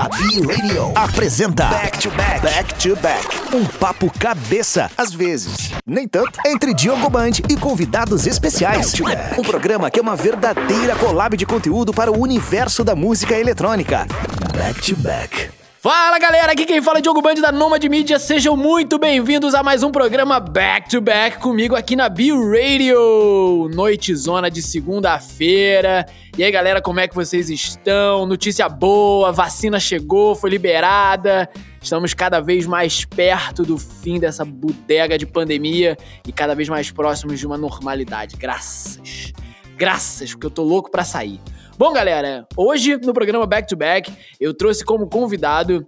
A B-Radio apresenta Back to Back. Back to Back. Um papo cabeça, às vezes. Nem tanto. Entre Diogo Band e convidados especiais. Back back. Um programa que é uma verdadeira collab de conteúdo para o universo da música eletrônica. Back to Back. Fala galera, aqui quem fala é Diogo Band da Nomad Media, sejam muito bem-vindos a mais um programa Back to Back comigo aqui na Bill Radio, noite zona de segunda-feira. E aí galera, como é que vocês estão? Notícia boa, vacina chegou, foi liberada. Estamos cada vez mais perto do fim dessa bodega de pandemia e cada vez mais próximos de uma normalidade. Graças. Graças, porque eu tô louco pra sair. Bom, galera, hoje no programa Back to Back eu trouxe como convidado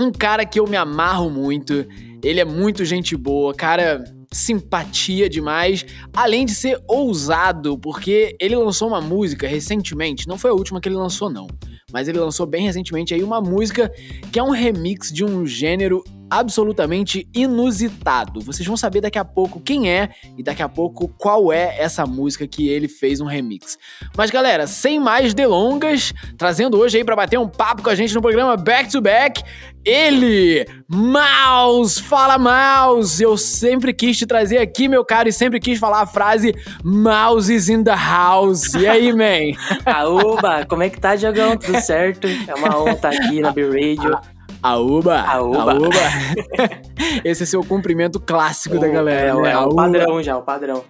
um cara que eu me amarro muito. Ele é muito gente boa, cara, simpatia demais, além de ser ousado, porque ele lançou uma música recentemente, não foi a última que ele lançou não, mas ele lançou bem recentemente aí uma música que é um remix de um gênero absolutamente inusitado. Vocês vão saber daqui a pouco quem é e daqui a pouco qual é essa música que ele fez um remix. Mas galera, sem mais delongas, trazendo hoje aí para bater um papo com a gente no programa Back to Back, ele, Mouse, fala Mouse. Eu sempre quis te trazer aqui, meu caro, e sempre quis falar a frase Mouse is in the house. E aí, man? Aúba, como é que tá, Diogão? Tudo certo? É uma honra estar aqui na B-Radio. Aúba! Aúba! Aúba. Esse é seu cumprimento clássico da galera, é, né? É o padrão já, o padrão.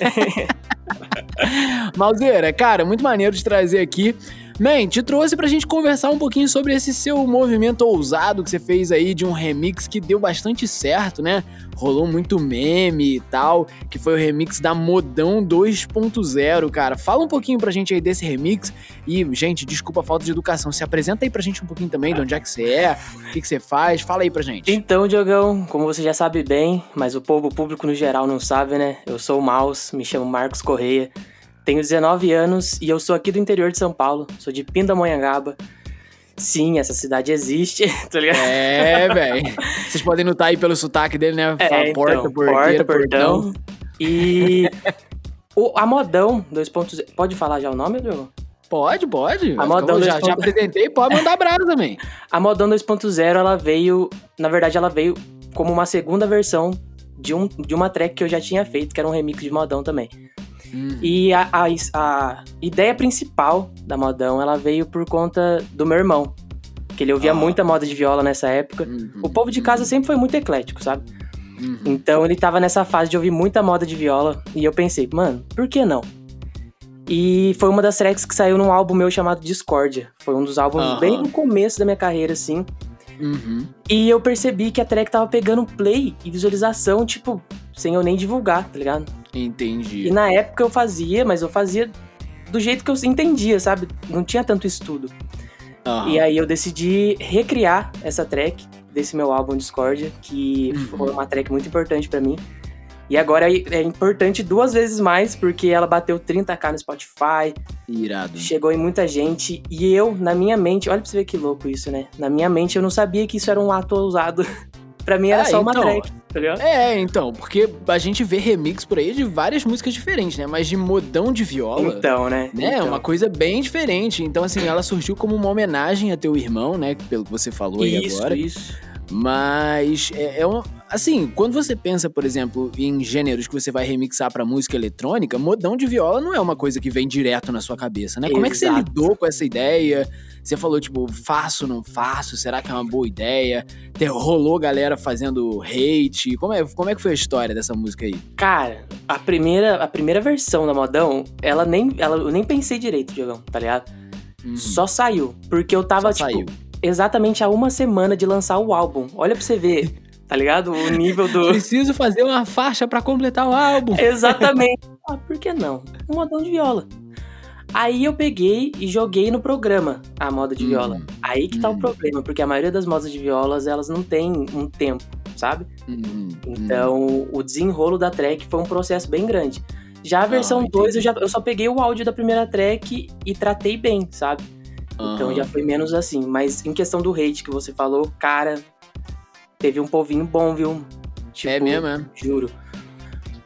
Malzeira, cara, muito maneiro de trazer aqui. Man, te trouxe pra gente conversar um pouquinho sobre esse seu movimento ousado que você fez aí de um remix que deu bastante certo, né? Rolou muito meme e tal, que foi o remix da Modão 2.0, cara. Fala um pouquinho pra gente aí desse remix e, gente, desculpa a falta de educação, se apresenta aí pra gente um pouquinho também de onde é que você é, o que, que você faz, fala aí pra gente. Então, Diogão, como você já sabe bem, mas o povo público no geral não sabe, né? Eu sou o Maus, me chamo Marcos Correia. Tenho 19 anos e eu sou aqui do interior de São Paulo, sou de Pindamonhangaba. Sim, essa cidade existe, tá ligado? É, velho. Vocês podem notar aí pelo sotaque dele, né? É, Fala então, porta, porteira, porta, portão. E o, a Modão 2.0... Pode falar já o nome, Diogo? Pode, pode. A Modão já, já apresentei, pode mandar brasa também. A Modão 2.0, ela veio... Na verdade, ela veio como uma segunda versão de, um, de uma track que eu já tinha feito, que era um remix de Modão também. Hum. E a, a, a, ideia principal da Modão, ela veio por conta do meu irmão. Que ele ouvia ah. muita moda de viola nessa época. Uhum. O povo de casa sempre foi muito eclético, sabe? Uhum. Então ele tava nessa fase de ouvir muita moda de viola. E eu pensei, mano, por que não? E foi uma das tracks que saiu num álbum meu chamado Discordia. Foi um dos álbuns uhum. bem no começo da minha carreira, assim. Uhum. E eu percebi que a track tava pegando play e visualização, tipo, sem eu nem divulgar, tá ligado? Entendi. E na época eu fazia, mas eu fazia do jeito que eu entendia, sabe? Não tinha tanto estudo. Uhum. E aí eu decidi recriar essa track desse meu álbum Discordia, que uhum. foi uma track muito importante para mim. E agora é importante duas vezes mais, porque ela bateu 30k no Spotify. Irado. Chegou em muita gente. E eu, na minha mente, olha pra você ver que louco isso, né? Na minha mente eu não sabia que isso era um ato ousado. Pra mim era ah, só uma então, track, tá ligado? É, então, porque a gente vê remix por aí de várias músicas diferentes, né? Mas de modão de viola. Então, né? né? Então. Uma coisa bem diferente. Então, assim, ela surgiu como uma homenagem a teu irmão, né? Pelo que você falou isso, aí agora. Isso, isso. Mas é, é um. Assim, quando você pensa, por exemplo, em gêneros que você vai remixar para música eletrônica, modão de viola não é uma coisa que vem direto na sua cabeça, né? Exato. Como é que você lidou com essa ideia? Você falou, tipo, faço, não faço? Será que é uma boa ideia? Te rolou galera fazendo hate? Como é, como é que foi a história dessa música aí? Cara, a primeira, a primeira versão da Modão, ela nem, ela, eu nem pensei direito, Diogão, tá ligado? Uhum. Só saiu. Porque eu tava, Só tipo, saiu. Exatamente há uma semana de lançar o álbum. Olha pra você ver. tá ligado? O nível do. Preciso fazer uma faixa para completar o álbum. Exatamente. ah, por que não? Um modão de viola. Aí eu peguei e joguei no programa a moda de hum, viola. Aí que hum. tá o hum. problema, porque a maioria das modas de violas, elas não tem um tempo, sabe? Hum, então, o desenrolo da track foi um processo bem grande. Já a versão 2, ah, eu, já, eu só peguei o áudio da primeira track e tratei bem, sabe? Então já foi menos assim. Mas em questão do hate que você falou, cara, teve um povinho bom, viu? Tipo, é mesmo, é? Juro.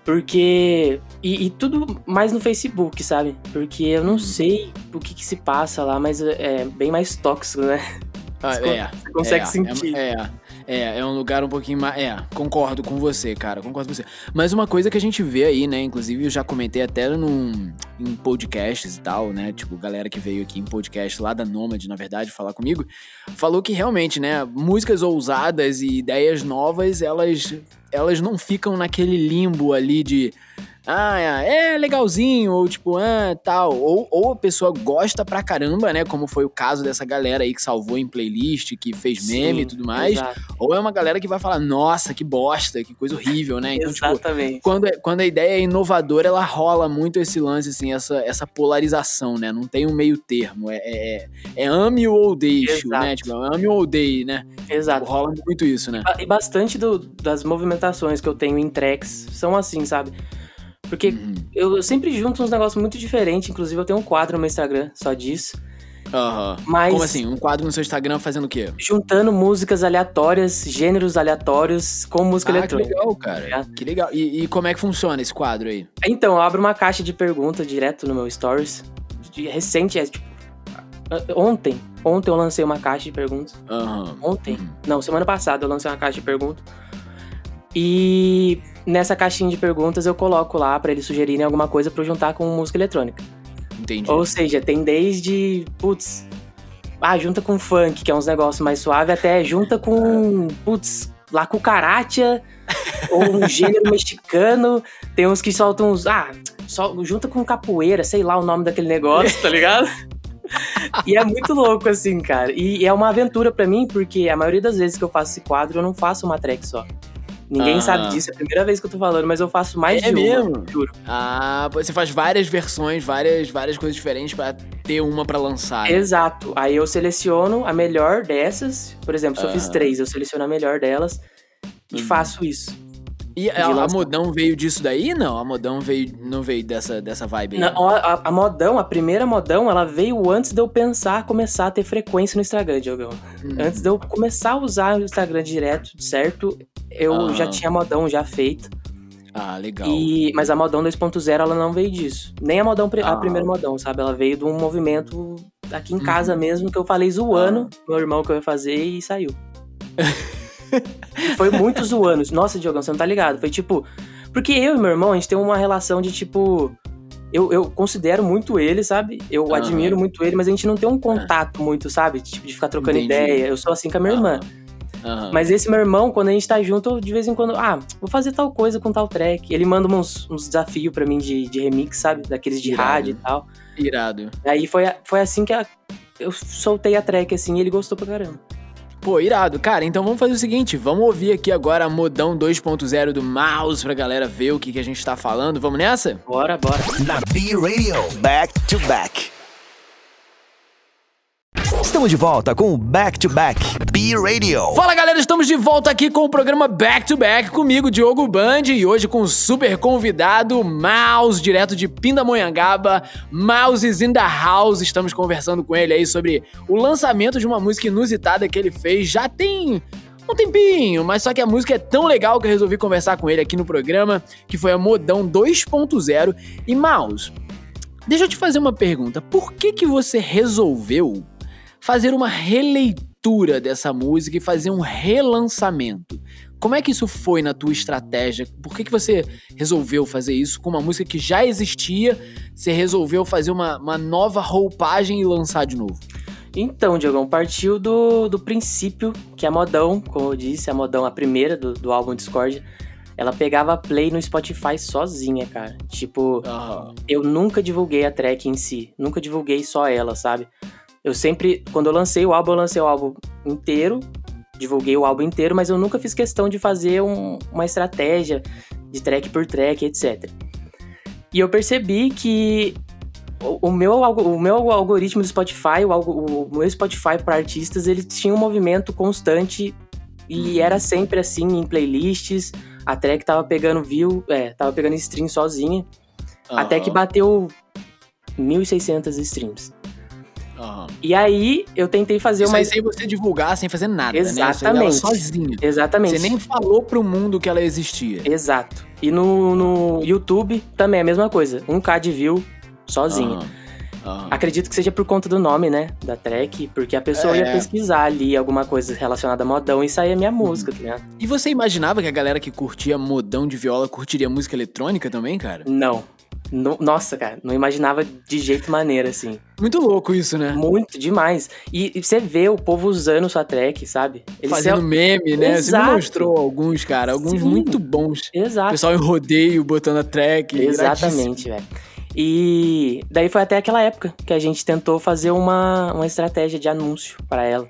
Porque E, e, tudo mais no Facebook, sabe? Porque eu não uhum. sei o que, que se passa lá, mas é bem mais tóxico, né? Ah, você, é, consegue é, sentir. É, é, é, é um lugar um pouquinho mais. É, concordo com você, cara. Concordo com você. Mas uma coisa que a gente vê aí, né? Inclusive, eu já comentei até num, em podcasts e tal, né? Tipo, galera que veio aqui em podcast lá da Nomad, na verdade, falar comigo, falou que realmente, né? Músicas ousadas e ideias novas, elas, elas não ficam naquele limbo ali de ah, é legalzinho, ou tipo, ah, tal. Ou, ou a pessoa gosta pra caramba, né? Como foi o caso dessa galera aí que salvou em playlist, que fez Sim, meme e tudo mais. Exato. Ou é uma galera que vai falar, nossa, que bosta, que coisa horrível, né? Então, tipo, Exatamente. Tipo, quando, é, quando a ideia é inovadora, ela rola muito esse lance, assim, essa, essa polarização, né? Não tem um meio termo. É, é, é ame ou deixe, né? Tipo, ame ou odeie, né? Exato. Tipo, rola muito isso, né? E bastante do, das movimentações que eu tenho em tracks são assim, sabe? Porque uhum. eu, eu, sempre junto uns negócios muito diferentes. Inclusive, eu tenho um quadro no meu Instagram só disso. Aham. Uhum. Mas, Como assim? Um quadro no seu Instagram fazendo o quê? Juntando músicas aleatórias, gêneros aleatórios com música ah, eletrônica. Que legal, cara. É. Que legal. E, e, como é que funciona esse quadro aí? Então, eu abro uma caixa de perguntas direto no meu Stories. De, recente, é tipo. Ontem. Ontem eu lancei uma caixa de perguntas. Uhum. Ontem. Não, semana passada eu lancei uma caixa de perguntas. E nessa caixinha de perguntas eu coloco lá para eles sugerirem alguma coisa para juntar com música eletrônica. Entendi. Ou seja, tem desde, putz, ah, junta com funk, que é uns negócios mais suave, até junta com, putz, lá com cucaracha, ou um gênero mexicano. Tem uns que soltam uns, ah, só, junta com capoeira, sei lá o nome daquele negócio, tá ligado? e é muito louco, assim, cara. E, e é uma aventura para mim, porque a maioria das vezes que eu faço esse quadro, eu não faço uma track só. Ninguém ah. sabe disso, é a primeira vez que eu tô falando, mas eu faço mais é de mesmo? uma, juro. Ah, você faz várias versões, várias, várias coisas diferentes para ter uma para lançar. Né? Exato. Aí eu seleciono a melhor dessas. Por exemplo, se eu fiz três, eu seleciono a melhor delas e uhum. faço isso. E a, a, Modão veio disso daí? Não, a Modão veio, não veio dessa, dessa vibe aí. Não, a, a, Modão, a primeira Modão, ela veio antes de eu pensar começar a ter frequência no Instagram, Diogão. Uhum. Antes de eu começar a usar o Instagram direto, certo? Eu uhum. já tinha Modão já feito. Ah, legal. E, mas a Modão 2.0, ela não veio disso. Nem a Modão, ah. a primeira Modão, sabe? Ela veio de um movimento aqui em casa uhum. mesmo, que eu falei zoando, ah. meu irmão que eu ia fazer e saiu. foi muitos anos. Nossa, Diogão, você não tá ligado. Foi tipo. Porque eu e meu irmão, a gente tem uma relação de tipo. Eu, eu considero muito ele, sabe? Eu admiro muito ele, mas a gente não tem um contato muito, sabe? Tipo, de ficar trocando Entendi. ideia. Eu sou assim com a minha irmã. Uhum. Mas esse meu irmão, quando a gente tá junto, de vez em quando, ah, vou fazer tal coisa com tal track. Ele manda uns, uns desafios para mim de, de remix, sabe? Daqueles de Irado. rádio e tal. Irado. Aí foi, foi assim que a, eu soltei a track, assim, e ele gostou pra caramba. Pô, irado. Cara, então vamos fazer o seguinte, vamos ouvir aqui agora a modão 2.0 do Mouse pra galera ver o que, que a gente tá falando. Vamos nessa? Bora, bora. Na B-Radio, back to back. Estamos de volta com o Back to Back B Radio. Fala galera, estamos de volta aqui com o programa Back to Back comigo, Diogo Band, e hoje com o super convidado Mouse, direto de Pindamonhangaba. Mouses in the House. Estamos conversando com ele aí sobre o lançamento de uma música inusitada que ele fez. Já tem um tempinho, mas só que a música é tão legal que eu resolvi conversar com ele aqui no programa, que foi a Modão 2.0. E Mouse, deixa eu te fazer uma pergunta. Por que que você resolveu fazer uma releitura dessa música e fazer um relançamento. Como é que isso foi na tua estratégia? Por que, que você resolveu fazer isso com uma música que já existia? Você resolveu fazer uma, uma nova roupagem e lançar de novo? Então, Diogão, partiu do, do princípio que a Modão, como eu disse, a Modão, a primeira do, do álbum Discord, ela pegava play no Spotify sozinha, cara. Tipo, uhum. eu nunca divulguei a track em si, nunca divulguei só ela, sabe? Eu sempre, quando eu lancei o álbum, eu lancei o álbum inteiro, divulguei o álbum inteiro, mas eu nunca fiz questão de fazer um, uma estratégia de track por track, etc. E eu percebi que o, o meu, o meu algoritmo do Spotify, o, o meu Spotify para artistas, ele tinha um movimento constante e uhum. era sempre assim em playlists. A track tava pegando view, é, tava pegando stream sozinha. Uhum. Até que bateu 1.600 streams. Aham. E aí eu tentei fazer Isso uma. aí sem você divulgar, sem fazer nada, né? Isso aí ela Exatamente. Exatamente. Você nem falou pro mundo que ela existia. Exato. E no, no YouTube também é a mesma coisa. 1k de view sozinho. Aham. Aham. Acredito que seja por conta do nome, né? Da track, porque a pessoa É. ia pesquisar ali alguma coisa relacionada a modão e saía minha música, tá ligado? E você imaginava que a galera que curtia modão de viola curtiria música eletrônica também, cara? Não. No- nossa, cara, não imaginava de jeito maneira, assim. Muito louco isso, né? Muito demais. E, e você vê o povo usando sua track, sabe? Eles Fazendo meme, né? Você me Exato. mostrou alguns, cara. Alguns Sim. muito bons. O Exato. pessoal em rodeio, botando a track. Exatamente, velho. E daí foi até aquela época que a gente tentou fazer uma, uma estratégia de anúncio pra ela.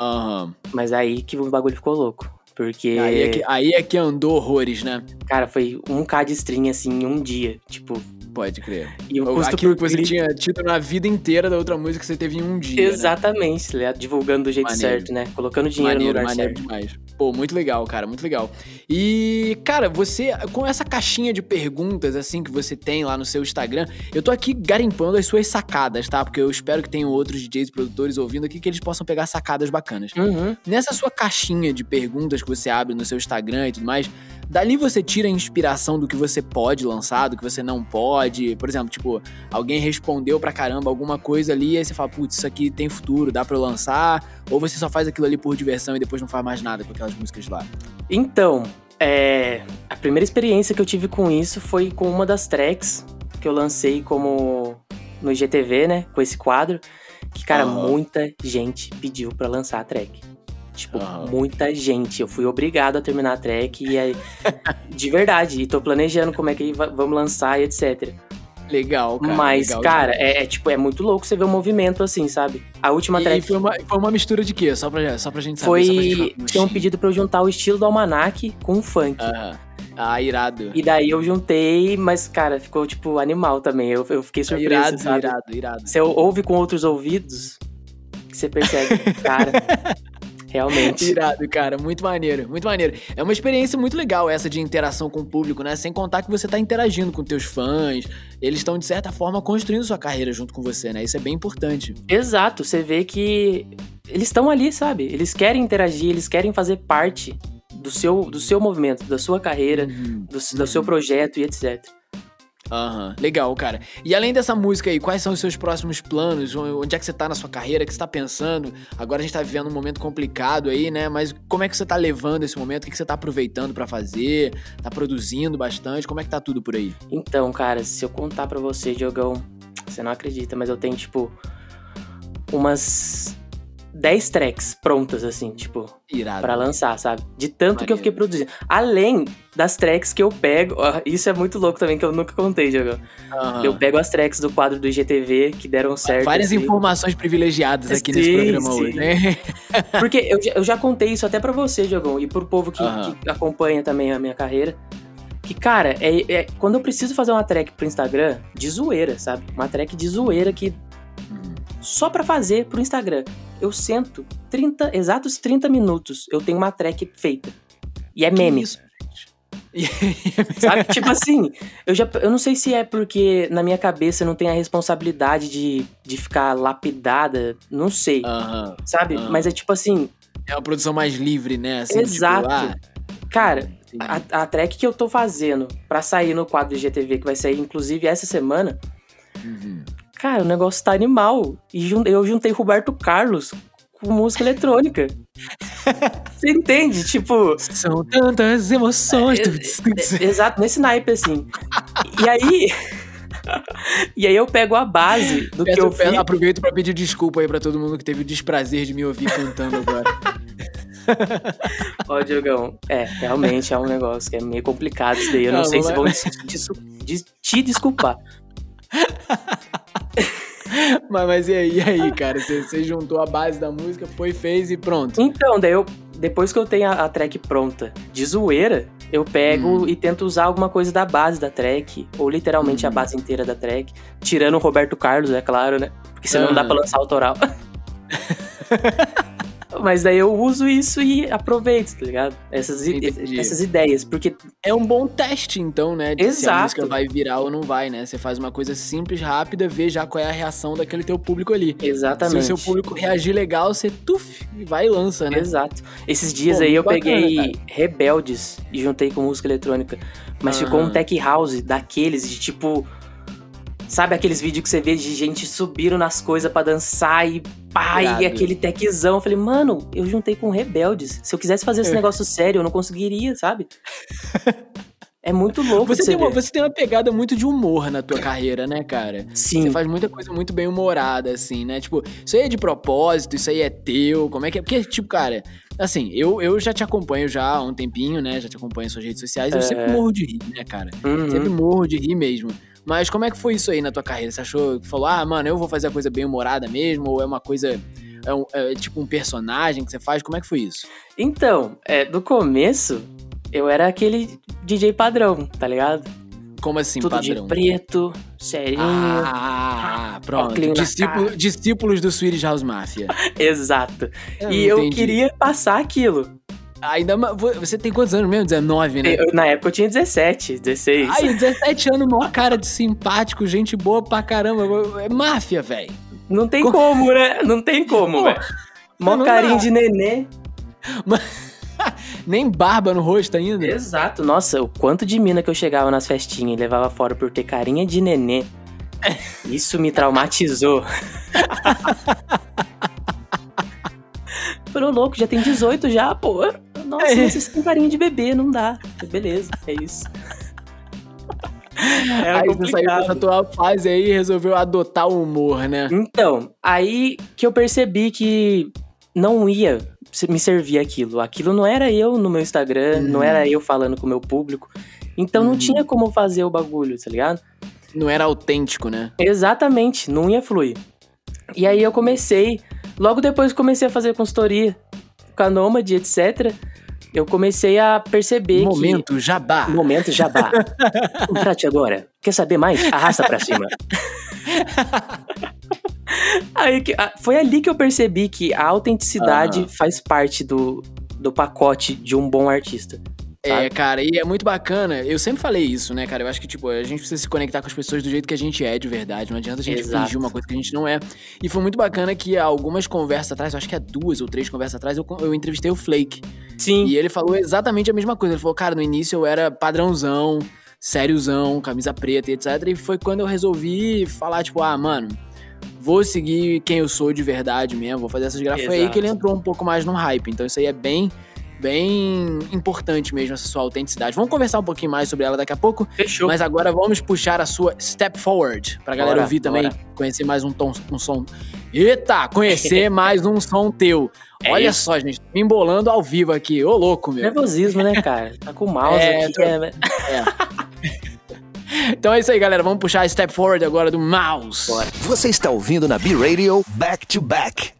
Aham. Mas aí que o bagulho ficou louco. Porque, Aí, é que, aí é que andou horrores, né? cara, foi um K de stream assim em um dia. Tipo, Pode crer. e o custo Aquilo que você clique- tinha tido na vida inteira da outra música que você teve em um dia. né? Exatamente, ligado? divulgando do jeito Maneiro. certo, né? Colocando dinheiro maneiro, no lugar maneiro certo. demais. Pô, muito legal, cara, muito legal. E, cara, você, com essa caixinha de perguntas, assim, que você tem lá no seu Instagram, eu tô aqui garimpando as suas sacadas, tá? Porque eu espero que tenham outros DJs produtores ouvindo aqui que eles possam pegar sacadas bacanas. Uhum. Nessa sua caixinha de perguntas que você abre no seu Instagram e tudo mais, dali você tira a inspiração do que você pode lançar, do que você não pode. Por exemplo, tipo, alguém respondeu pra caramba alguma coisa ali, e aí você fala, putz, isso aqui tem futuro, dá pra eu lançar. Ou você só faz aquilo ali por diversão e depois não faz mais nada com aquelas músicas lá. Então, é, a primeira experiência que eu tive com isso foi com uma das tracks que eu lancei como no IGTV, né? Com esse quadro. Que, cara, Aham. muita gente pediu pra lançar a track. Tipo, Aham. muita gente. Eu fui obrigado a terminar a track e aí. de verdade. E tô planejando como é que va- vamos lançar e etc. Legal, cara. Mas, legal cara, é, é, tipo, é muito louco você ver o movimento assim, sabe? A última E, track foi, uma, foi uma mistura de quê? Só pra, só pra gente saber. gente foi. falar. Tinham pedido pra eu juntar o estilo do almanac com o funk. Aham. Ah, irado. E daí eu juntei, mas, cara, ficou, tipo, animal também. Eu, eu fiquei surpreso, irado, sabe? irado, irado. Você ouve com outros ouvidos, que você percebe, cara, realmente. Irado, cara, muito maneiro, muito maneiro. É uma experiência muito legal essa de interação com o público, né? Sem contar que você tá interagindo com teus fãs, eles estão de certa forma construindo sua carreira junto com você, né? Isso é bem importante. Exato, você vê que eles estão ali, sabe? Eles querem interagir, eles querem fazer parte do seu, do seu movimento, da sua carreira, Uhum. do, do seu projeto e etc. Aham, legal, cara. E além dessa música aí, quais são os seus próximos planos? Onde é que você tá na sua carreira? O que você tá pensando? Agora a gente tá vivendo um momento complicado aí, né? Mas como é que você tá levando esse momento? O que você tá aproveitando pra fazer? Tá produzindo bastante? Como é que tá tudo por aí? Então, cara, se eu contar pra você, Diogão, você não acredita, mas eu tenho, tipo, umas 10 tracks prontas, assim, tipo. Pra lançar, sabe? De tanto que eu fiquei produzindo. Além das tracks que eu pego, ó, isso é muito louco também, que eu nunca contei, Diogão. Aham. Eu pego as tracks do quadro do IGTV que deram certo. Várias assim. informações privilegiadas aqui nesse Sim, programa sim. hoje, né? Porque eu, já- eu já contei isso até pra você, Diogão, e pro povo que, Aham. que acompanha também a minha carreira. Que, cara, é, é- quando eu preciso fazer uma track pro Instagram, de zoeira, sabe? Uma track de zoeira que só pra fazer pro Instagram. Eu sento 30, exatos 30 minutos, eu tenho uma track feita. E é meme. Sabe? tipo assim, eu já eu não sei se é porque na minha cabeça não tem a responsabilidade de, de ficar lapidada, não sei, Aham. sabe? ah. Mas é tipo assim, É uma produção mais livre, né? Assim, Exato. Tipo, ah, cara, a, a track que eu tô fazendo pra sair no quadro do GTV, que vai sair inclusive essa semana, Uhum. Cara, o negócio tá animal. E eu juntei Roberto Carlos com música eletrônica. Você entende? Tipo, São tantas emoções. É, Tuts, tuts. Exato, nesse naipe, assim. E aí. e aí eu pego a base do que Peço- eu peço- fiz. Aproveito pra pedir desculpa aí pra todo mundo que teve o desprazer de me ouvir cantando agora. Ó, Diogão, é, realmente é um negócio que é meio complicado isso daí. Eu não, Não, sei mas- se vão des- des- des- te desculpar. mas, mas e aí, e aí, cara? Você, você juntou a base da música, foi, fez e pronto. Então, daí eu. Depois que eu tenho a, a track pronta de zoeira, eu pego Hum. e tento usar alguma coisa da base da track, ou literalmente a Hum. base inteira da track, tirando o Roberto Carlos, é claro, né? Porque senão não dá pra lançar autoral. mas daí eu uso isso e aproveito, tá ligado? Essas, Entendi. essas ideias, porque É um bom teste, então, né? De se a Exato. música vai virar ou não vai, né? Você faz uma coisa simples, rápida, vê já qual é a reação daquele teu público ali. exatamente. Se o seu público reagir legal, você tuf, vai e lança, né? Exato. Esses dias Pô, aí eu bacana, peguei Rebeldes e juntei com música eletrônica. Mas ficou um tech house daqueles de tipo. Sabe aqueles vídeos que você vê de gente subindo nas coisas pra dançar e pá, Irado. e aquele techzão. Eu falei, mano, eu juntei com Rebeldes. Se eu quisesse fazer esse É. negócio sério, eu não conseguiria, sabe? É muito louco Você tem, uma, você tem uma pegada muito de humor na tua carreira, né, cara? Sim. Você faz muita coisa muito bem humorada, assim, né? Tipo, isso aí é de propósito, isso aí é teu, como é que é? Porque, tipo, cara, assim, eu, eu já te acompanho já há um tempinho, né? Já te acompanho em suas redes sociais, eu É. sempre morro de rir, né, cara? Uhum. Sempre morro de rir mesmo. Mas como é que foi isso aí na tua carreira? Você achou que falou, ah, mano, eu vou fazer a coisa bem humorada mesmo? Ou é uma coisa. É, um- é tipo um personagem que você faz? Como é que foi isso? Então, é, do começo, eu era aquele DJ padrão, tá ligado? Como assim, Tudo padrão? de preto, serinho. Ah, pronto. óculos na Discípulo- discípulos do Swedish House Mafia. Exato. e eu entendi. queria passar aquilo. Ainda Você tem quantos anos mesmo? 19, né? Eu- na época eu tinha 17, 16. Ai, 17 anos, maior cara de simpático, gente boa pra caramba. É máfia, velho. Não tem Co- como, né? Não tem como, velho. Mó carinho dá. de nenê. Nem barba no rosto ainda. Exato. Nossa, o quanto de mina que eu chegava nas festinhas e levava fora por ter carinha de nenê. Isso me traumatizou. Falou, louco, já tem 18 já, pô. Nossa, É. mas vocês têm carinha de bebê, não dá. Beleza, é isso. É aí você saiu dessa tua fase aí e resolveu adotar o humor, né? Então, aí que eu percebi que não ia me servir aquilo. Aquilo não era eu no meu Instagram, Uhum. não era eu falando com o meu público. Então Uhum. não tinha como fazer o bagulho, tá ligado? Não era autêntico, né? Exatamente, não ia fluir. E aí eu comecei, logo depois que comecei a fazer consultoria com a Nômade, etc. Eu comecei a perceber Momento, jabá. que... Momento jabá. Contrate agora. Quer saber mais? Arrasta pra cima. Aí que- ah, foi ali que eu percebi que a autenticidade Aham. faz parte do, do pacote de um bom artista. É, cara, e é muito bacana. Eu sempre falei isso, né, cara? Eu acho que, tipo, a gente precisa se conectar com as pessoas do jeito que a gente é de verdade. Não adianta a gente Exato. fingir uma coisa que a gente não é. E foi muito bacana que algumas conversas atrás, eu acho que há duas ou três conversas atrás, eu, eu entrevistei o Flake. Sim. E ele falou exatamente a mesma coisa. Ele falou, cara, no início eu era padrãozão, sériozão, camisa preta e etc. E foi quando eu resolvi falar, tipo, ah, mano, vou seguir quem eu sou de verdade mesmo, vou fazer essas grafas. Foi aí que ele entrou um pouco mais no hype. Então isso aí é bem, bem importante mesmo, essa sua autenticidade. Vamos conversar um pouquinho mais sobre ela daqui a pouco. Fechou. Mas agora vamos puxar a sua Step Forward, pra galera Bora, ouvir também, bora. conhecer mais um, tom, um som. Eita, conhecer mais um som teu. É Olha isso. só, gente, me embolando ao vivo aqui. Ô, louco, meu. Nervosismo, né, cara? Tá com o mouse É, aqui. tô- é- Então é isso aí, galera. Vamos puxar a Step Forward agora do Mouse. Bora. Você está ouvindo na B-Radio Back to Back.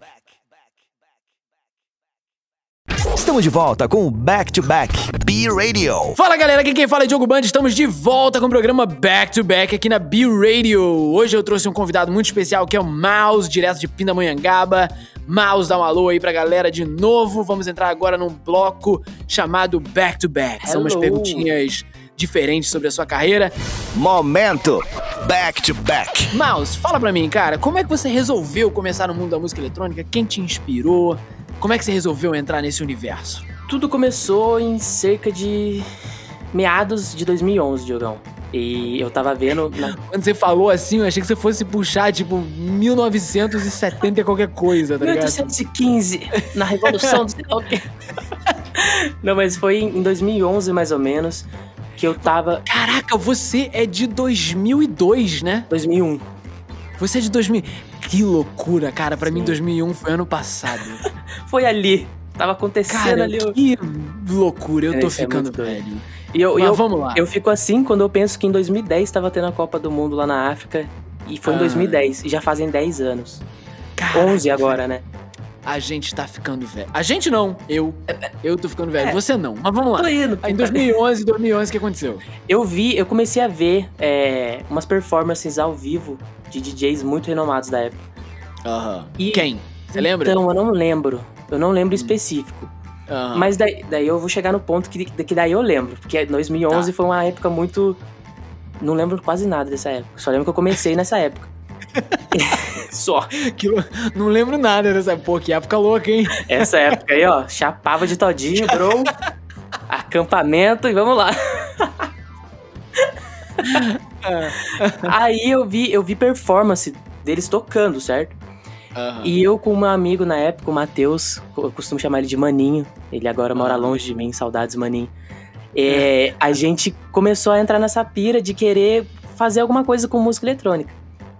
Estamos de volta com o Back to Back B-Radio. Fala galera, aqui quem fala é Diogo Band, estamos de volta com o programa Back to Back aqui na B Radio. Hoje eu trouxe um convidado muito especial que é o Mouse, direto de Pindamonhangaba. Mouse, dá um alô aí pra galera de novo. Vamos entrar agora num bloco chamado Back to Back. São umas perguntinhas diferentes sobre a sua carreira. Momento Back to Back. Mouse, fala pra mim, cara, como é que você resolveu começar no mundo da música eletrônica? Quem te inspirou? Como é que você resolveu entrar nesse universo? Tudo começou em cerca de meados de 2011, Diogão. E eu tava vendo na Quando você falou assim, eu achei que você fosse puxar, tipo, 1970 e qualquer coisa, tá ligado? 1815, na Revolução do. Não, mas foi em 2011, mais ou menos, que eu tava... Caraca, você é de 2002, né? 2001. Você é de 2000. Que loucura, cara. Pra mim, 2001 foi ano passado. Foi ali. Tava acontecendo Cara, ali. eu- que loucura. Eu É, tô é ficando velho. E eu, Mas eu, vamos lá. eu fico assim quando eu penso que em 2010 tava tendo a Copa do Mundo lá na África. E foi em Ah. 2010. E já fazem 10 anos. Caraca, 11 agora, né? A gente tá ficando velho. A gente não, eu. Eu tô ficando velho. É. Você não. Mas vamos Tô lá. indo. Aí, Em 2011, 2011, o que aconteceu? Eu vi, eu comecei a ver é, umas performances ao vivo de DJs muito renomados da época. Aham. E- Quem? Você lembra? Então, eu não lembro. Eu não lembro específico. Aham. Mas daí, daí eu vou chegar no ponto que, que daí eu lembro. Porque 2011 Tá. foi uma época muito. Não lembro quase nada dessa época. Só lembro que eu comecei nessa época. Só. Não lembro nada dessa. Pô, que época louca, hein? Essa época aí, ó. Chapava de todinho, bro. Acampamento e vamos lá. aí eu vi, eu vi performance deles tocando, certo? Aham. E eu com um amigo na época, o Matheus, eu costumo chamar ele de Maninho. Ele agora mora Ah. longe de mim, saudades, Maninho. É, a gente começou a entrar nessa pira de querer fazer alguma coisa com música eletrônica.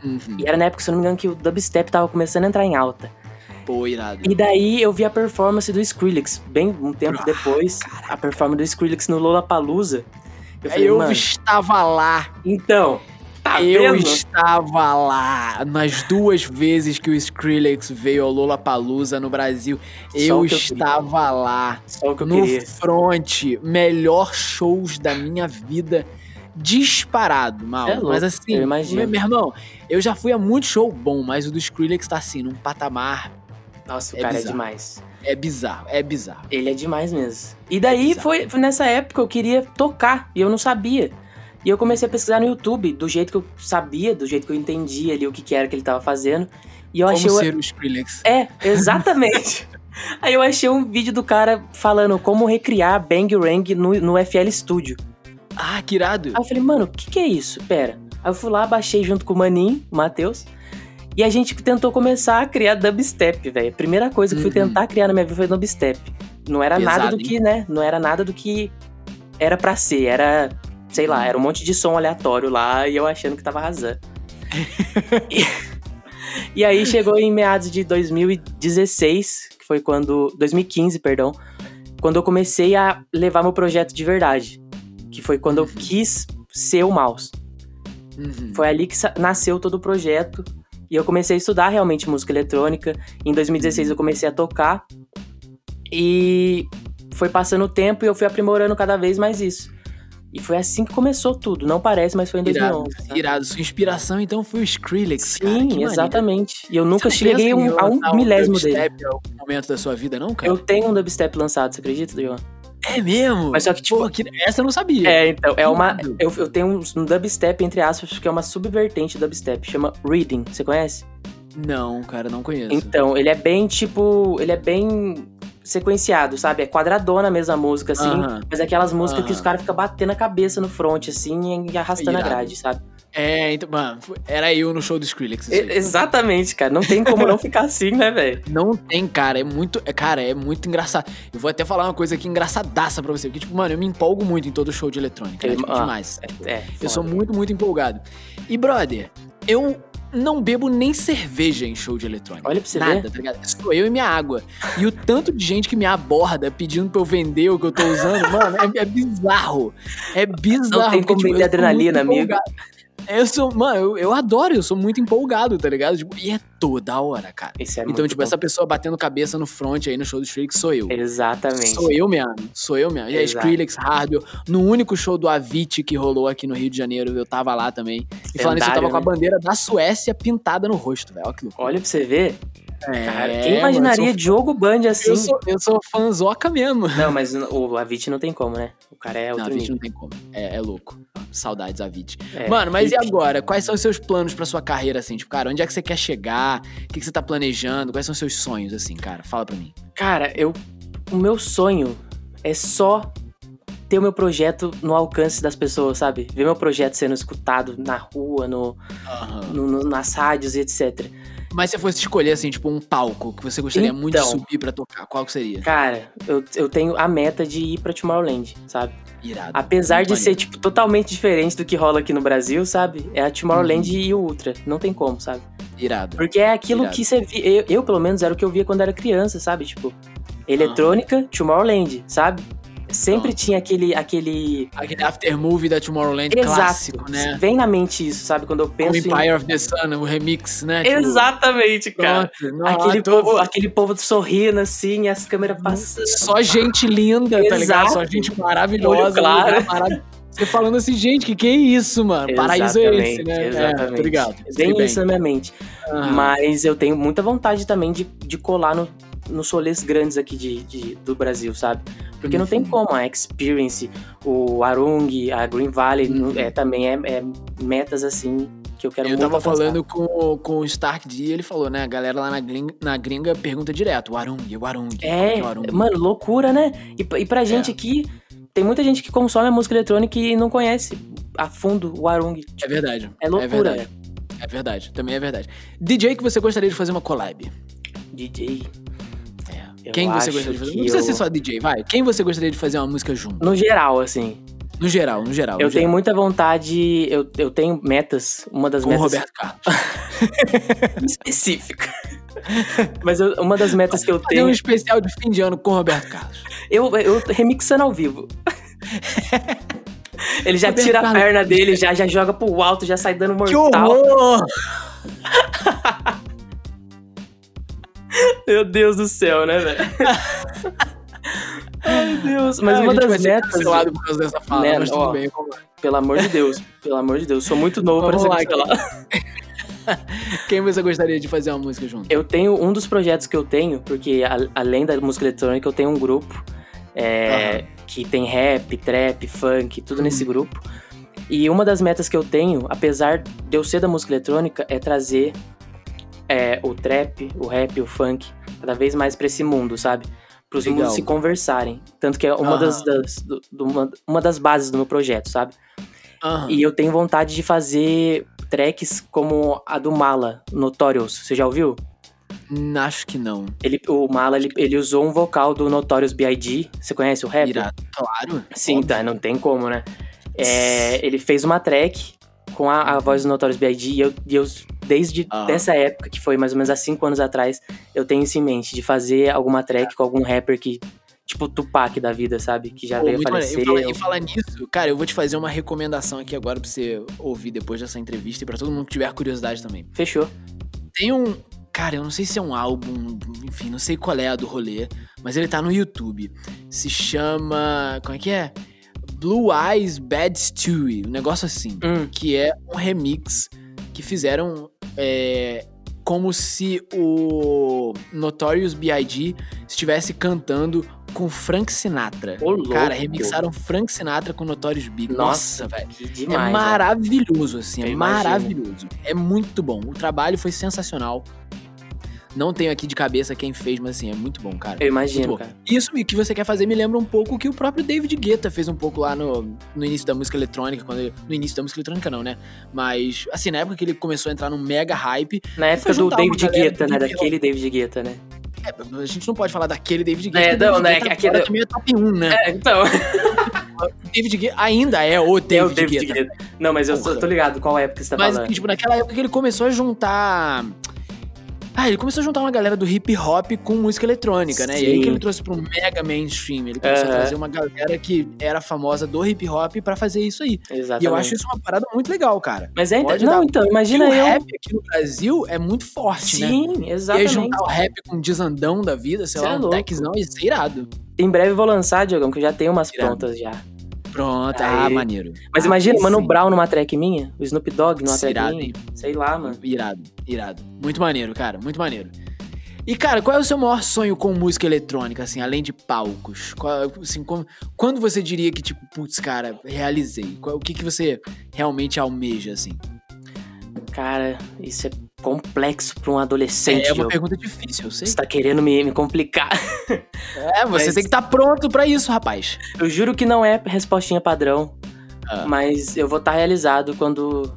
Uhum. E era na época, se eu não me engano, que o dubstep tava começando a entrar em alta. Pô, irado. E daí eu vi a performance do Skrillex, bem um tempo Ah, depois, a performance do Skrillex no Lollapalooza. Eu falei, eu estava lá. então, tá eu vendo? estava lá nas duas vezes que o Skrillex veio ao Lollapalooza no Brasil. Só eu eu estava lá. Só que eu no queria. front, melhor shows da minha vida. Disparado, mal. É mas assim, eu meu, meu irmão, eu já fui a muito show bom, mas o do Skrillex tá assim, num patamar. Nossa, o é cara é bizarro. demais. É bizarro, é bizarro. Ele é demais mesmo. E daí Bizarro. foi, foi nessa época eu queria tocar e eu não sabia. E eu comecei a pesquisar no YouTube, do jeito que eu sabia, do jeito que eu entendia ali o que, que era que ele tava fazendo. E eu Como achei. ser o Skrillex. É, exatamente. Aí eu achei um vídeo do cara falando como recriar Bang Rang no, no FL Studio. Ah, que irado. Aí eu falei, mano, o que, que é isso? Pera. Aí eu fui lá, baixei junto com o Maninho, o Matheus. E a gente tentou começar a criar dubstep, velho. A primeira coisa que eu fui Uhum. tentar criar na minha vida foi dubstep. Não era nada Pesado, do que, né? Não era nada do que era pra ser. Era, sei lá, era um monte de som aleatório lá e eu achando que tava arrasando. e, e aí chegou em meados de 2016, que foi quando. 2015, perdão. Quando eu comecei a levar meu projeto de verdade. Que foi quando eu quis ser o mouse. Uhum. Foi ali que nasceu todo o projeto. E eu comecei a estudar realmente música eletrônica. Em 2016 eu comecei a tocar. E foi passando o tempo e eu fui aprimorando cada vez mais isso. E foi assim que começou tudo. Não parece, mas foi em Irado, 2011. sabe? irado. Sua inspiração então foi o Skrillex, cara. Sim, maneiro. exatamente. E eu nunca cheguei em um- a um lançar milésimo dele. dubstep em algum momento da sua vida, não, cara? Eu tenho um dubstep lançado, você acredita, Johan? É mesmo? Mas só que, tipo, Pô, que- essa eu não sabia. É, então, é uma. Eu, eu tenho um, um dubstep, entre aspas, que é uma subvertente do dubstep. Chama Reading. Você conhece? Não, cara, não conheço. Então, ele é bem tipo. Ele é bem sequenciado, sabe? É quadradona mesmo a música, assim. Aham. Mas é aquelas músicas que Aham. os caras ficam batendo a cabeça no front, assim, e arrastando a grade, sabe? É, então, mano, era eu no show do Skrillex. E- exatamente, cara. Não tem como não ficar assim, né, velho? Não tem, cara. É muito. É, cara, é muito engraçado. Eu vou até falar uma coisa aqui engraçadaça pra você. Porque, tipo, mano, eu me empolgo muito em todo show de eletrônica. né? Eu- Tipo, ah, demais. É. Eu sou muito, muito empolgado. E, brother, eu não bebo nem cerveja em show de eletrônica. Olha pra você Nada, ver. tá ligado? Sou eu e minha água. E o tanto de gente que me aborda pedindo pra eu vender o que eu tô usando, mano, é, é bizarro. É bizarro. Não tem como tipo, vender sou adrenalina, amigo. empolgado. Eu sou, mano, eu, eu adoro, eu sou muito empolgado, tá ligado? Tipo, e é toda hora, cara. É então, tipo, bom. essa pessoa batendo cabeça no front aí no show do Skrillex sou eu. Exatamente. Sou eu mesmo, sou eu mesmo. E a. Skrillex, Hardwell, no único show do Avicii que rolou aqui no Rio de Janeiro, eu tava lá também. E falando isso, eu tava Lendário, com a né? bandeira da Suécia pintada no rosto, velho. Olha pra você ver. É, Cara, quem eu imaginaria sou- Diogo Band assim? Eu sou, eu sou fanzoca mesmo. Não, mas o Avicii não tem como, né? O cara é Não, outro Avicii nível. não tem como. É, é louco. Saudades, Avicii. É, Mano, mas e agora? Quais são os seus planos pra sua carreira, assim? Tipo, cara, onde é que você quer chegar? O que, que você tá planejando? Quais são os seus sonhos, assim, cara? Fala pra mim. Cara, eu. O meu sonho é só ter o meu projeto no alcance das pessoas, sabe? Ver meu projeto sendo escutado na rua, no, no- no- nas rádios e etc. Mas se você fosse escolher, assim, tipo, um palco que você gostaria muito de Então. subir pra tocar, qual que seria? Cara, eu, eu tenho a meta de ir pra Tomorrowland, sabe? Irado. Apesar Muito de ser, tipo, totalmente diferente do que rola aqui no Brasil, sabe? É a Tomorrowland Uhum. e o Ultra. Não tem como, sabe? Irado. Porque é aquilo Irado. que você via. Eu, eu, pelo menos, era o que eu via quando era criança, sabe? Tipo, eletrônica, Tomorrowland, sabe? Sempre tinha aquele. aquele... Aquele after movie da Tomorrowland Exato. clássico, né? Vem na mente isso, sabe? Quando eu penso em. Empire of the Sun, o remix, né? Tipo, Exatamente, cara. pronto. Não, Aquele tô- povo, aquele povo sorrindo assim, as câmeras passando. Só gente linda, tá ligado? Exato. Só gente maravilhosa. Olho claro. Você falando assim, gente, que que é isso, mano? Paraíso é esse, né? É, Exatamente. ligado. sei Bem bem. isso na minha mente. Uhum. Mas eu tenho muita vontade também de, de colar no, nos solês grandes aqui de, de, do Brasil, sabe? Porque uhum. não tem uhum. como, a Experience, o Arung, a Green Valley uhum. é, também é, é, metas assim que eu quero eu muito Eu tava falando com, com o Stark D ele falou, né? A galera lá na gringa, na gringa pergunta direto, o Arung, o Arung. É, é o Arung? mano, loucura, né? E, e pra gente é. aqui, tem muita gente que consome a música eletrônica e não conhece a fundo o Arung. Tipo, é verdade. É loucura. É verdade. É verdade, também é verdade. DJ que você gostaria de fazer uma collab? DJ. É. Quem você gostaria de fazer? Não precisa eu... ser só DJ, vai. Quem você gostaria de fazer uma música junto? No geral, assim. No geral, no geral. Eu no tenho geral. muita vontade, eu, eu tenho metas, uma das Com metas... Roberto Carlos. Específica. Mas eu, uma das metas que eu tenho... Um especial de fim de ano com Roberto Carlos. eu, eu remixando ao vivo. Ele já Roberto tira a Carlos. perna dele, já, já joga pro alto, já sai dando mortal. Que horror! Meu Deus do céu, né, velho? Ai, Deus. Mas uma das metas. Cancelado por causa dessa fala, né, mas tudo ó, bem, Pelo amor de Deus. Pelo amor de Deus. Sou muito novo pra ser cancelado. Quem você gostaria de fazer uma música junto? Eu tenho um dos projetos que eu tenho, porque a, além da música eletrônica, eu tenho um grupo é, uhum. que tem rap, trap, funk, tudo uhum. nesse grupo. E uma das metas que eu tenho, apesar de eu ser da música eletrônica, é trazer é, o trap, o rap, o funk cada vez mais para esse mundo, sabe? Para os mundos se conversarem. Tanto que é uma, das, das do, do, uma, uma, das bases do meu projeto, sabe? Uhum. E eu tenho vontade de fazer tracks como a do Mala, Notorious. Você já ouviu? Acho que não. Ele, o Mala, ele, ele usou um vocal do Notorious B.I.G. Você conhece o rap? Irado. Claro. Sim, tá, não tem como, né? É, ele fez uma track com a, a voz do Notorious B.I.G. E eu, eu desde ah. dessa época, que foi mais ou menos há cinco anos atrás, eu tenho isso em mente, de fazer alguma track com algum rapper que tipo Tupac da vida, sabe? Que já Pô, veio falecer. E fala, e fala nisso, cara, eu vou te fazer uma recomendação aqui agora pra você ouvir depois dessa entrevista e pra todo mundo que tiver curiosidade também. Fechou. Tem um. Cara, eu não sei se é um álbum, enfim, não sei qual é a do rolê, mas ele tá no YouTube. Se chama. Como é que é? Blue Eyes Bad Stewie, um negócio assim. Hum. Que é um remix que fizeram é, como se o Notorious B.I.G. estivesse cantando com Frank Sinatra. Ô, Cara, remixaram Frank Sinatra com Notorious Big. Nossa, velho. É maravilhoso, assim. é maravilhoso. É muito bom. O trabalho foi sensacional. Não tenho aqui de cabeça quem fez, mas assim, é muito bom, cara. Eu imagino, cara. Isso que você quer fazer me lembra um pouco o que o próprio David Guetta fez um pouco lá no, no início da música eletrônica, quando ele, no início da música eletrônica não, né? Mas, assim, na época que ele começou a entrar num mega hype... Na época do David Guetta, né? Daquele David Guetta, né? É, a gente não pode falar daquele David Guetta. É, não, né? David aquele também é top 1, né? É, então... David Guetta ainda é o David, é o David Guetta. Guetta. Não, mas eu Porra. tô ligado qual época você tá mas, falando. Mas, tipo, naquela época que ele começou a juntar ah, ele começou a juntar uma galera do hip hop com música eletrônica, né? Sim. E aí que ele trouxe pro mega mainstream. Ele começou uhum. a trazer uma galera que era famosa do hip hop para fazer isso aí. Exatamente. E eu acho isso uma parada muito legal, cara. Mas é Pode Não, dar... então, imagina eu. O rap aqui no Brasil é muito forte, Sim, né? Sim, exatamente. E juntar o rap com o desandão da vida, sei Cê lá, é um techzão, isso é irado. Em breve eu vou lançar, Diogão, que eu já tenho umas irado. prontas já. Pronto, ah, maneiro. Mas ah, imagina, Mano sim. Brown numa track minha, o Snoop Dogg numa track irado, minha. Sei lá, mano. Irado, irado. Muito maneiro, cara, muito maneiro. E, cara, qual é o seu maior sonho com música eletrônica, assim, além de palcos? Qual, assim, quando, quando você diria que, tipo, putz, cara, realizei? Qual, o que, que você realmente almeja, assim? Cara, isso é complexo pra um adolescente. É, é uma pergunta difícil, eu sei. Você tá querendo me, me complicar. É, você mas... tem que estar tá pronto para isso, rapaz. Eu juro que não é respostinha padrão, ah. mas eu vou estar tá realizado quando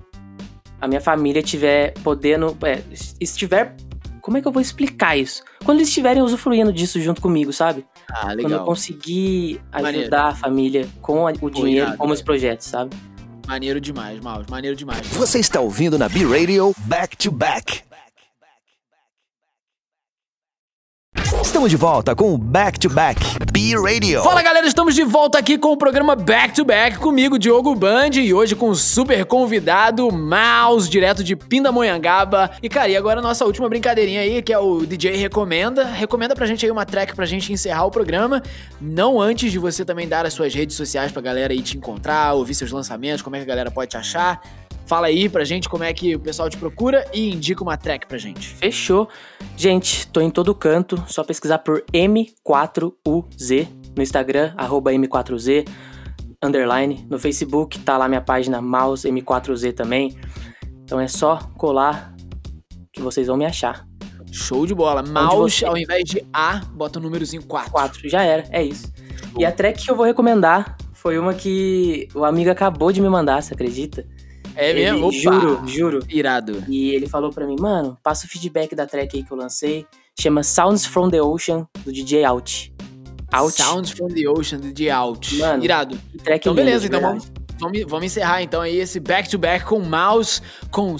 a minha família tiver podendo, é, estiver como é que eu vou explicar isso? Quando eles estiverem usufruindo disso junto comigo, sabe? Ah, legal. Quando eu conseguir ajudar Maneiro. a família com o dinheiro, Pô, com os projetos, sabe? Maneiro demais, Maus. Maneiro demais. Você está ouvindo na B-Radio Back to Back. Estamos de volta com o Back to Back B Radio. Fala galera, estamos de volta aqui com o programa Back to Back comigo, Diogo Band, e hoje com o super convidado Mouse, direto de Pindamonhangaba. E cara, e agora a nossa última brincadeirinha aí, que é o DJ Recomenda. Recomenda pra gente aí uma track pra gente encerrar o programa. Não antes de você também dar as suas redes sociais pra galera aí te encontrar, ouvir seus lançamentos, como é que a galera pode te achar. Fala aí pra gente como é que o pessoal te procura e indica uma track pra gente. Fechou. Gente, tô em todo canto, só pesquisar por M4UZ no Instagram, arroba M4Z, underline. No Facebook tá lá minha página Mouse M4Z também. Então é só colar que vocês vão me achar. Show de bola. Mouse, você... ao invés de A, bota o númerozinho 4. 4, já era, é isso. Show. E a track que eu vou recomendar foi uma que o amigo acabou de me mandar, você acredita? É ele, mesmo? Opa. Juro, juro. Irado. E ele falou pra mim, mano, passa o feedback da track aí que eu lancei. Chama Sounds from the Ocean, do DJ Out. Out. Sounds from the Ocean, do DJ Out. Mano, Irado. Então, beleza, então vamos, vamos, vamos encerrar então aí esse back-to-back -back com Mouse, com...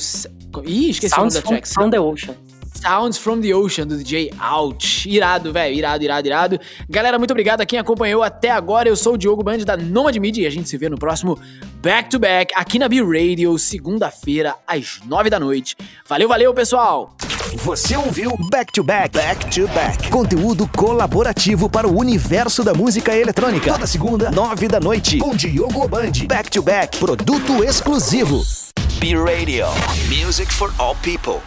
Ih, esqueci Sounds o nome da track. From the Ocean. Sounds from the Ocean, do DJ Out. Irado, velho. Irado, irado, irado. Galera, muito obrigado a quem acompanhou até agora. Eu sou o Diogo Band da Nomad Media e a gente se vê no próximo Back to Back aqui na B-Radio, segunda-feira, às nove da noite. Valeu, valeu, pessoal! Você ouviu Back to Back, Back to Back. Conteúdo colaborativo para o universo da música eletrônica. Toda segunda, nove da noite, com Diogo Band. Back to Back, produto exclusivo. B-Radio, music for all people.